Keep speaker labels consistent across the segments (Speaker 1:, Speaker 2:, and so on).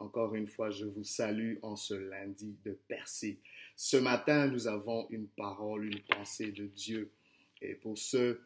Speaker 1: Encore une fois, je vous salue en ce lundi de percée. Ce matin, nous avons une parole, une pensée de Dieu. Et pour ce,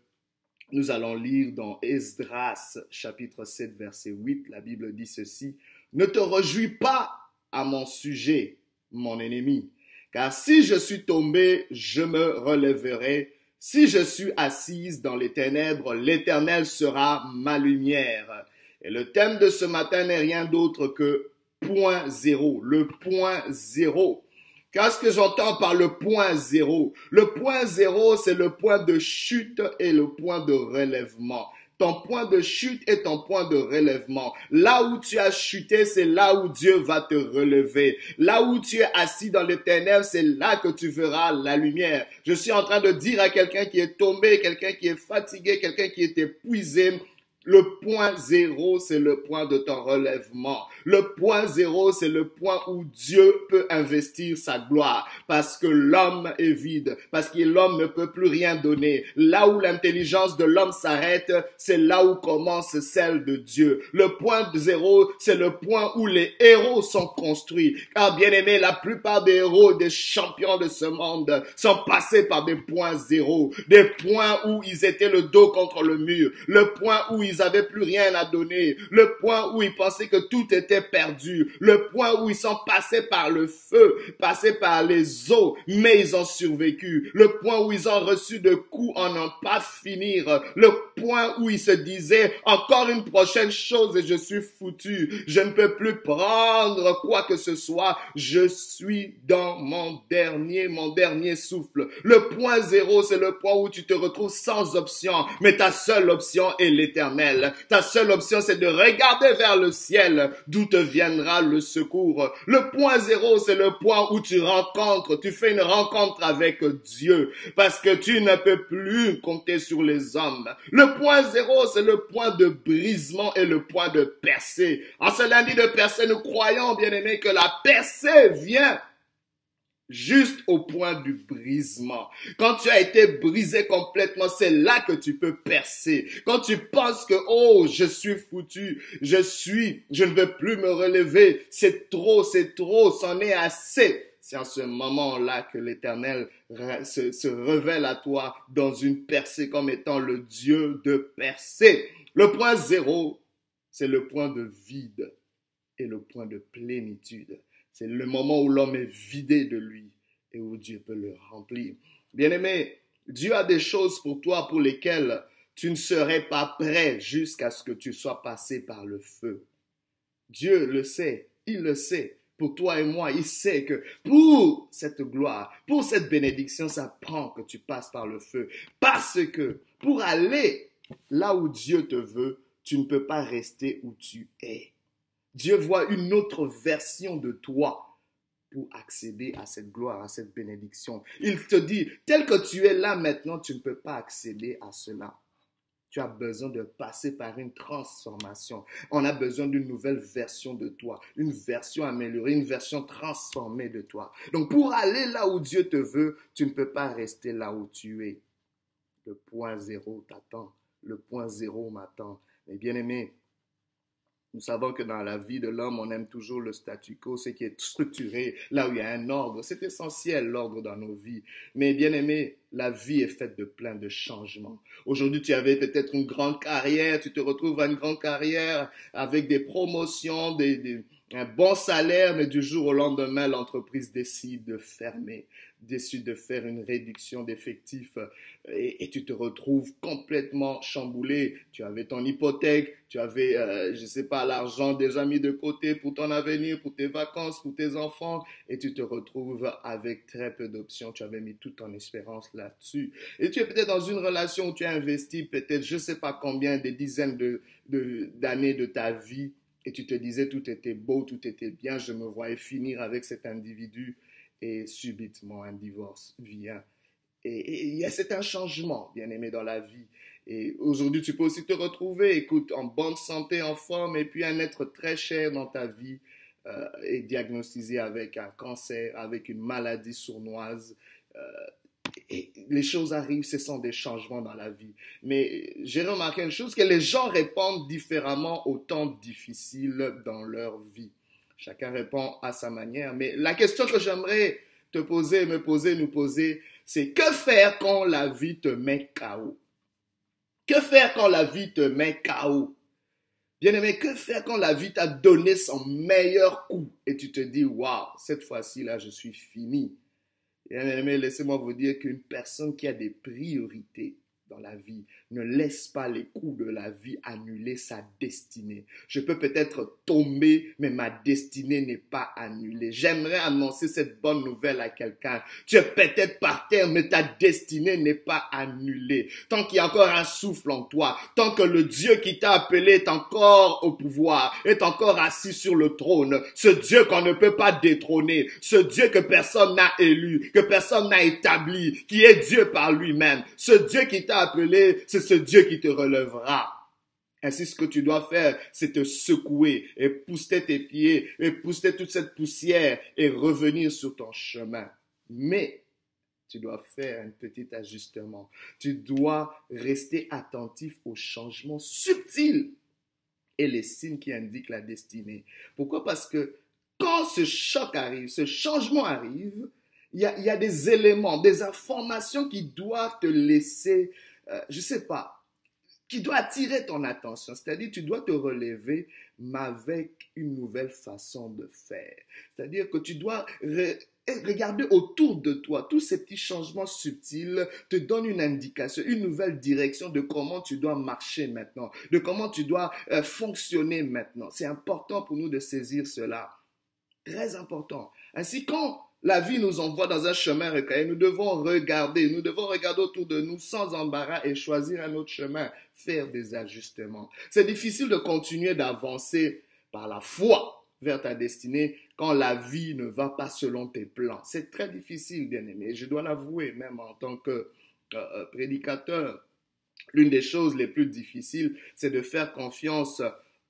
Speaker 1: nous allons lire dans Esdras chapitre 7 verset 8, la Bible dit ceci, Ne te réjouis pas à mon sujet, mon ennemi, car si je suis tombé, je me relèverai. Si je suis assise dans les ténèbres, l'Éternel sera ma lumière. Et le thème de ce matin n'est rien d'autre que point zéro, le point zéro. Qu'est-ce que j'entends par le point zéro Le point zéro, c'est le point de chute et le point de relèvement. Ton point de chute est ton point de relèvement. Là où tu as chuté, c'est là où Dieu va te relever. Là où tu es assis dans les ténèbres, c'est là que tu verras la lumière. Je suis en train de dire à quelqu'un qui est tombé, quelqu'un qui est fatigué, quelqu'un qui est épuisé, le point zéro, c'est le point de ton relèvement. Le point zéro, c'est le point où Dieu peut investir sa gloire. Parce que l'homme est vide. Parce que l'homme ne peut plus rien donner. Là où l'intelligence de l'homme s'arrête, c'est là où commence celle de Dieu. Le point zéro, c'est le point où les héros sont construits. Car bien aimé, la plupart des héros, des champions de ce monde sont passés par des points zéro. Des points où ils étaient le dos contre le mur. Le point où ils ils n'avaient plus rien à donner, le point où ils pensaient que tout était perdu, le point où ils sont passés par le feu, passés par les eaux, mais ils ont survécu, le point où ils ont reçu de coups en n'en pas finir, le point où ils se disaient encore une prochaine chose et je suis foutu, je ne peux plus prendre quoi que ce soit, je suis dans mon dernier, mon dernier souffle. Le point zéro, c'est le point où tu te retrouves sans option, mais ta seule option est l'éternel. Ta seule option, c'est de regarder vers le ciel, d'où te viendra le secours? Le point zéro, c'est le point où tu rencontres, tu fais une rencontre avec Dieu, parce que tu ne peux plus compter sur les hommes. Le point zéro, c'est le point de brisement et le point de percée. En ce lundi de percée, nous croyons, bien aimés, que la percée vient juste au point du brisement. Quand tu as été brisé complètement, c'est là que tu peux percer. Quand tu penses que, oh, je suis foutu, je suis, je ne veux plus me relever, c'est trop, c'est trop, c'en est assez. C'est en ce moment-là que l'Éternel se, se, révèle à toi dans une percée comme étant le Dieu de percée. Le point zéro, c'est le point de vide et le point de plénitude. C'est le moment où l'homme est vidé de lui et où Dieu peut le remplir. Bien-aimé, Dieu a des choses pour toi pour lesquelles tu ne serais pas prêt jusqu'à ce que tu sois passé par le feu. Dieu le sait, il le sait. Pour toi et moi, il sait que pour cette gloire, pour cette bénédiction, ça prend que tu passes par le feu. Parce que pour aller là où Dieu te veut, tu ne peux pas rester où tu es. Dieu voit une autre version de toi pour accéder à cette gloire, à cette bénédiction. Il te dit, tel que tu es là maintenant, tu ne peux pas accéder à cela. Tu as besoin de passer par une transformation. On a besoin d'une nouvelle version de toi, une version améliorée, une version transformée de toi. Donc pour aller là où Dieu te veut, tu ne peux pas rester là où tu es. Le point zéro t'attend. Le point zéro m'attend. Mais bien aimé, nous savons que dans la vie de l'homme, on aime toujours le statu quo, ce qui est structuré, là où il y a un ordre. C'est essentiel, l'ordre dans nos vies. Mais bien aimé, la vie est faite de plein de changements. Aujourd'hui, tu avais peut-être une grande carrière, tu te retrouves à une grande carrière avec des promotions, des, un bon salaire, mais du jour au lendemain, l'entreprise décide de fermer, décide de faire une réduction d'effectifs et, tu te retrouves complètement chamboulé. Tu avais ton hypothèque, tu avais, euh, je ne sais pas, l'argent déjà mis de côté pour ton avenir, pour tes vacances, pour tes enfants et tu te retrouves avec très peu d'options. Tu avais mis toute ton espérance là-dessus. Et tu es peut-être dans une relation où tu as investi peut-être, je ne sais pas combien, des dizaines d'années de, de ta vie et tu te disais tout était beau, tout était bien, je me voyais finir avec cet individu et subitement un divorce vient. Et, c'est un changement, bien aimé, dans la vie. Et aujourd'hui, tu peux aussi te retrouver, écoute, en bonne santé, en forme, et puis un être très cher dans ta vie euh, est diagnostiqué avec un cancer, avec une maladie sournoise. Euh, et les choses arrivent, ce sont des changements dans la vie. Mais j'ai remarqué une chose, que les gens répondent différemment aux temps difficiles dans leur vie. Chacun répond à sa manière. Mais la question que j'aimerais te poser, me poser, nous poser, c'est que faire quand la vie te met KO Que faire quand la vie te met KO Bien-aimé, que faire quand la vie t'a donné son meilleur coup et tu te dis, waouh, cette fois-ci là, je suis fini? Laissez-moi vous dire qu'une personne qui a des priorités, dans la vie. Ne laisse pas les coups de la vie annuler sa destinée. Je peux peut-être tomber, mais ma destinée n'est pas annulée. J'aimerais annoncer cette bonne nouvelle à quelqu'un. Tu es peut-être par terre, mais ta destinée n'est pas annulée. Tant qu'il y a encore un souffle en toi, tant que le Dieu qui t'a appelé est encore au pouvoir, est encore assis sur le trône, ce Dieu qu'on ne peut pas détrôner, ce Dieu que personne n'a élu, que personne n'a établi, qui est Dieu par lui-même, ce Dieu qui t'a appelé, c'est ce Dieu qui te relèvera. Ainsi, ce que tu dois faire, c'est te secouer et pousser tes pieds et pousser toute cette poussière et revenir sur ton chemin. Mais tu dois faire un petit ajustement. Tu dois rester attentif aux changements subtils et les signes qui indiquent la destinée. Pourquoi? Parce que quand ce choc arrive, ce changement arrive, il y a, des éléments, des informations qui doivent te laisser euh, je sais pas, qui doit attirer ton attention. C'est-à-dire, tu dois te relever, mais avec une nouvelle façon de faire. C'est-à-dire que tu dois regarder autour de toi. Tous ces petits changements subtils te donnent une indication, une nouvelle direction de comment tu dois marcher maintenant, de comment tu dois euh, fonctionner maintenant. C'est important pour nous de saisir cela. Très important. Ainsi, quand la vie nous envoie dans un chemin recueilli. Nous devons regarder, nous devons regarder autour de nous sans embarras et choisir un autre chemin, faire des ajustements. C'est difficile de continuer d'avancer par la foi vers ta destinée quand la vie ne va pas selon tes plans. C'est très difficile, bien aimé. Je dois l'avouer, même en tant que euh, euh, prédicateur. L'une des choses les plus difficiles, c'est de faire confiance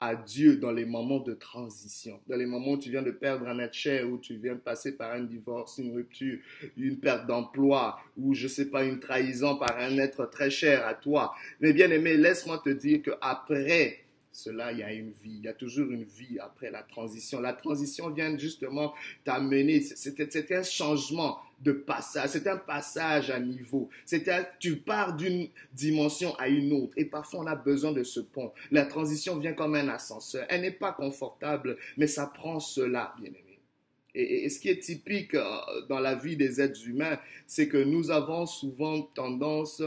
Speaker 1: à Dieu dans les moments de transition, dans les moments où tu viens de perdre un être cher, où tu viens de passer par un divorce, une rupture, une perte d'emploi, ou je sais pas, une trahison par un être très cher à toi. Mais bien aimé, laisse-moi te dire que après cela, il y a une vie. Il y a toujours une vie après la transition. La transition vient justement t'amener. C'est un changement de passage. C'est un passage à niveau. Tu pars d'une dimension à une autre. Et parfois, on a besoin de ce pont. La transition vient comme un ascenseur. Elle n'est pas confortable, mais ça prend cela, bien aimé. Et, et, ce qui est typique euh, dans la vie des êtres humains, c'est que nous avons souvent tendance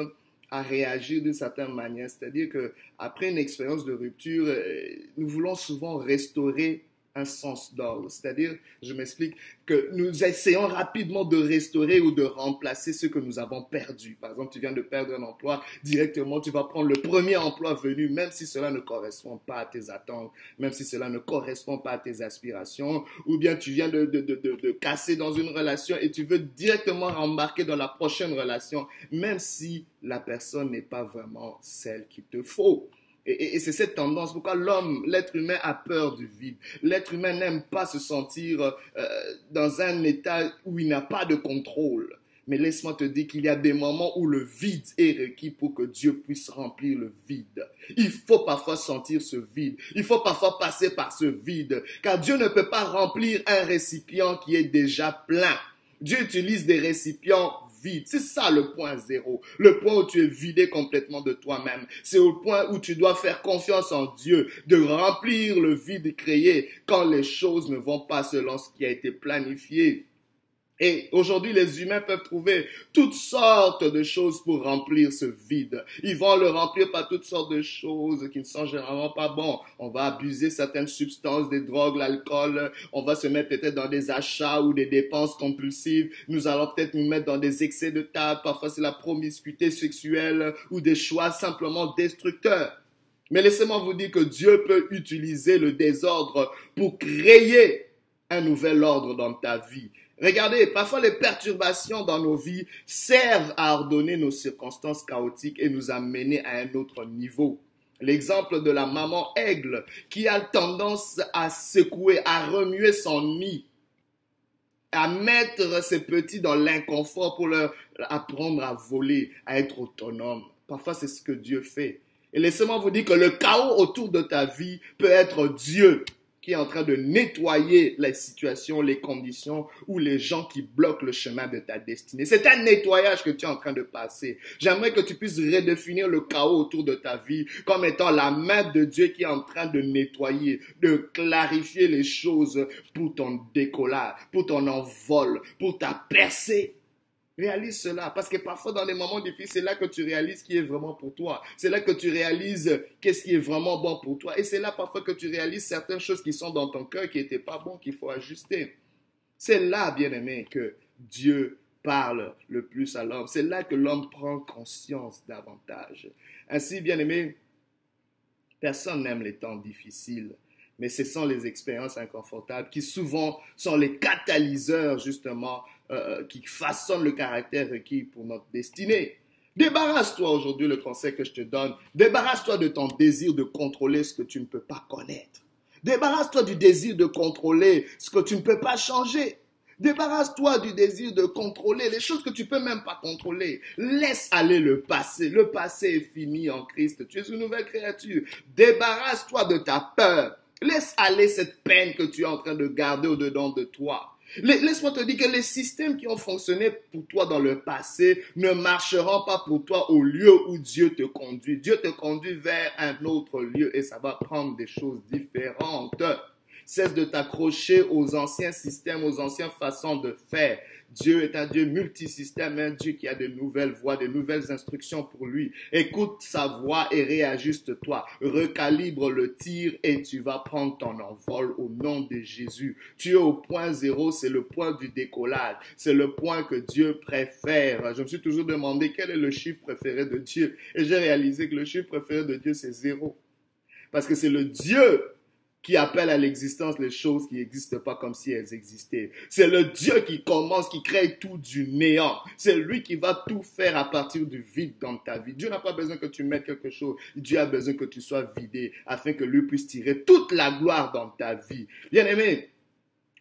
Speaker 1: à réagir d'une certaine manière. C'est-à-dire que après une expérience de rupture, euh, nous voulons souvent restaurer un sens d'ordre. C'est-à-dire, je m'explique, que nous essayons rapidement de restaurer ou de remplacer ce que nous avons perdu. Par exemple, tu viens de perdre un emploi, directement tu vas prendre le premier emploi venu, même si cela ne correspond pas à tes attentes, même si cela ne correspond pas à tes aspirations, ou bien tu viens de, de, de, de casser dans une relation et tu veux directement rembarquer dans la prochaine relation, même si la personne n'est pas vraiment celle qu'il te faut. Et, c'est cette tendance pourquoi l'homme, l'être humain a peur du vide. L'être humain n'aime pas se sentir euh, dans un état où il n'a pas de contrôle. Mais laisse-moi te dire qu'il y a des moments où le vide est requis pour que Dieu puisse remplir le vide. Il faut parfois sentir ce vide. Il faut parfois passer par ce vide. Car Dieu ne peut pas remplir un récipient qui est déjà plein. Dieu utilise des récipients c'est ça le point zéro. Le point où tu es vidé complètement de toi-même. C'est au point où tu dois faire confiance en Dieu, de remplir le vide créé quand les choses ne vont pas selon ce qui a été planifié. Et aujourd'hui, les humains peuvent trouver toutes sortes de choses pour remplir ce vide. Ils vont le remplir par toutes sortes de choses qui ne sont généralement pas bons. On va abuser certaines substances, des drogues, l'alcool. On va se mettre peut-être dans des achats ou des dépenses compulsives. Nous allons peut-être nous mettre dans des excès de table. Parfois, c'est la promiscuité sexuelle ou des choix simplement destructeurs. Mais laissez-moi vous dire que Dieu peut utiliser le désordre pour créer un nouvel ordre dans ta vie. Regardez, parfois les perturbations dans nos vies servent à ordonner nos circonstances chaotiques et nous amener à un autre niveau. L'exemple de la maman aigle qui a tendance à secouer, à remuer son nid, à mettre ses petits dans l'inconfort pour leur apprendre à voler, à être autonome. Parfois, c'est ce que Dieu fait. Et laissez-moi vous dire que le chaos autour de ta vie peut être Dieu qui est en train de nettoyer les situations, les conditions ou les gens qui bloquent le chemin de ta destinée. C'est un nettoyage que tu es en train de passer. J'aimerais que tu puisses redéfinir le chaos autour de ta vie comme étant la main de Dieu qui est en train de nettoyer, de clarifier les choses pour ton décollage, pour ton envol, pour ta percée. Réalise cela, parce que parfois dans les moments difficiles, c'est là que tu réalises qui est vraiment pour toi. C'est là que tu réalises qu'est-ce qui est vraiment bon pour toi. Et c'est là parfois que tu réalises certaines choses qui sont dans ton cœur qui n'étaient pas bonnes, qu'il faut ajuster. C'est là, bien aimé, que Dieu parle le plus à l'homme. C'est là que l'homme prend conscience davantage. Ainsi, bien aimé, personne n'aime les temps difficiles mais ce sont les expériences inconfortables qui souvent sont les catalyseurs justement euh, qui façonnent le caractère requis pour notre destinée. Débarrasse-toi aujourd'hui, le conseil que je te donne, débarrasse-toi de ton désir de contrôler ce que tu ne peux pas connaître. Débarrasse-toi du désir de contrôler ce que tu ne peux pas changer. Débarrasse-toi du désir de contrôler les choses que tu peux même pas contrôler. Laisse aller le passé. Le passé est fini en Christ. Tu es une nouvelle créature. Débarrasse-toi de ta peur. Laisse aller cette peine que tu es en train de garder au-dedans de toi. Laisse-moi te dire que les systèmes qui ont fonctionné pour toi dans le passé ne marcheront pas pour toi au lieu où Dieu te conduit. Dieu te conduit vers un autre lieu et ça va prendre des choses différentes. Cesse de t'accrocher aux anciens systèmes, aux anciennes façons de faire. Dieu est un Dieu multisystème, un Dieu qui a de nouvelles voies, de nouvelles instructions pour lui. Écoute sa voix et réajuste-toi. Recalibre le tir et tu vas prendre ton envol au nom de Jésus. Tu es au point zéro, c'est le point du décollage. C'est le point que Dieu préfère. Je me suis toujours demandé quel est le chiffre préféré de Dieu. Et j'ai réalisé que le chiffre préféré de Dieu, c'est zéro. Parce que c'est le Dieu qui appelle à l'existence les choses qui n'existent pas comme si elles existaient. C'est le Dieu qui commence, qui crée tout du néant. C'est lui qui va tout faire à partir du vide dans ta vie. Dieu n'a pas besoin que tu mettes quelque chose. Dieu a besoin que tu sois vidé afin que lui puisse tirer toute la gloire dans ta vie. Bien aimé,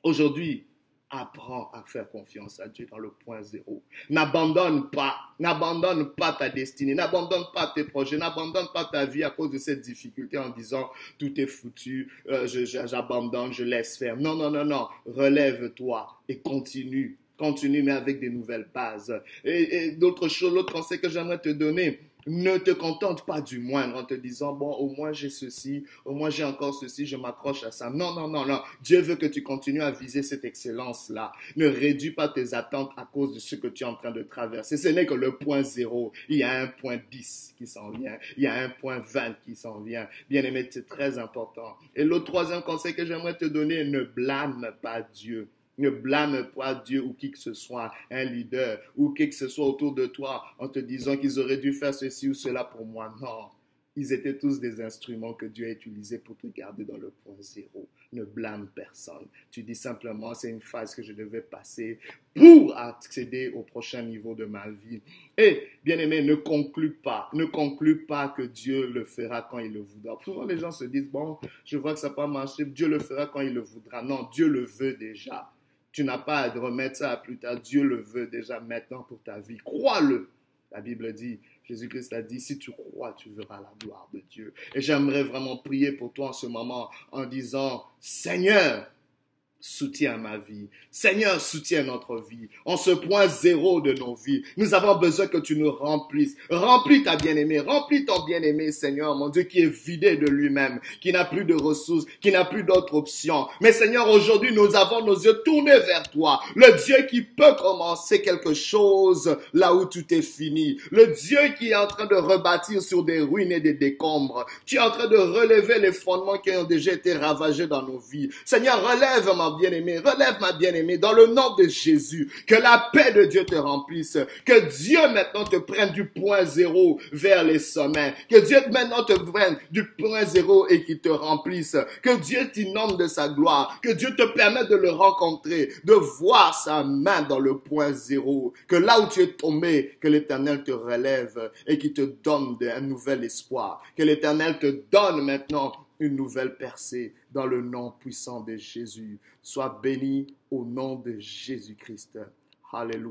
Speaker 1: aujourd'hui, Apprends à faire confiance à Dieu dans le point zéro. N'abandonne pas, n'abandonne pas ta destinée, n'abandonne pas tes projets, n'abandonne pas ta vie à cause de cette difficulté en disant tout est foutu, euh, j'abandonne, je, laisse faire. Non, non, non, non, relève-toi et continue, continue mais avec des nouvelles bases. Et, et d'autres choses, l'autre conseil que j'aimerais te donner, ne te contente pas du moindre en te disant, bon, au moins j'ai ceci, au moins j'ai encore ceci, je m'accroche à ça. Non, non, non, non. Dieu veut que tu continues à viser cette excellence-là. Ne réduis pas tes attentes à cause de ce que tu es en train de traverser. Ce n'est que le point zéro. Il y a un point 10 qui s'en vient. Il y a un point 20 qui s'en vient. Bien aimé, c'est très important. Et le troisième conseil que j'aimerais te donner, ne blâme pas Dieu. Ne blâme pas Dieu ou qui que ce soit, un leader ou qui que ce soit autour de toi en te disant qu'ils auraient dû faire ceci ou cela pour moi. Non, ils étaient tous des instruments que Dieu a utilisés pour te garder dans le point zéro. Ne blâme personne. Tu dis simplement, c'est une phase que je devais passer pour accéder au prochain niveau de ma vie. Et, bien aimé, ne conclue pas. Ne conclue pas que Dieu le fera quand il le voudra. Souvent, les gens se disent, bon, je vois que ça n'a pas marché. Dieu le fera quand il le voudra. Non, Dieu le veut déjà. Tu n'as pas à remettre ça à plus tard. Dieu le veut déjà maintenant pour ta vie. Crois-le. La Bible dit, Jésus-Christ a dit, si tu crois, tu verras la gloire de Dieu. Et j'aimerais vraiment prier pour toi en ce moment en disant, Seigneur, soutiens ma vie. Seigneur, soutiens notre vie. En ce point zéro de nos vies, nous avons besoin que tu nous remplisses. Remplis ta bien-aimée, remplis ton bien-aimé, Seigneur, mon Dieu, qui est vidé de lui-même, qui n'a plus de ressources, qui n'a plus d'autres options. Mais Seigneur, aujourd'hui, nous avons nos yeux tournés vers toi. Le Dieu qui peut commencer quelque chose là où tout est fini. Le Dieu qui est en train de rebâtir sur des ruines et des décombres. Tu es en train de relever les fondements qui ont déjà été ravagés dans nos vies. Seigneur, relève ma bien-aimé, relève ma bien-aimée, dans le nom de Jésus, que la paix de Dieu te remplisse, que Dieu maintenant te prenne du point zéro vers les sommets, que Dieu maintenant te prenne du point zéro et qu'il te remplisse, que Dieu t'inonde de sa gloire, que Dieu te permette de le rencontrer, de voir sa main dans le point zéro, que là où tu es tombé, que l'Éternel te relève et qu'il te donne un nouvel espoir, que l'Éternel te donne maintenant une nouvelle percée dans le nom puissant de Jésus. Sois béni au nom de Jésus-Christ. Alléluia.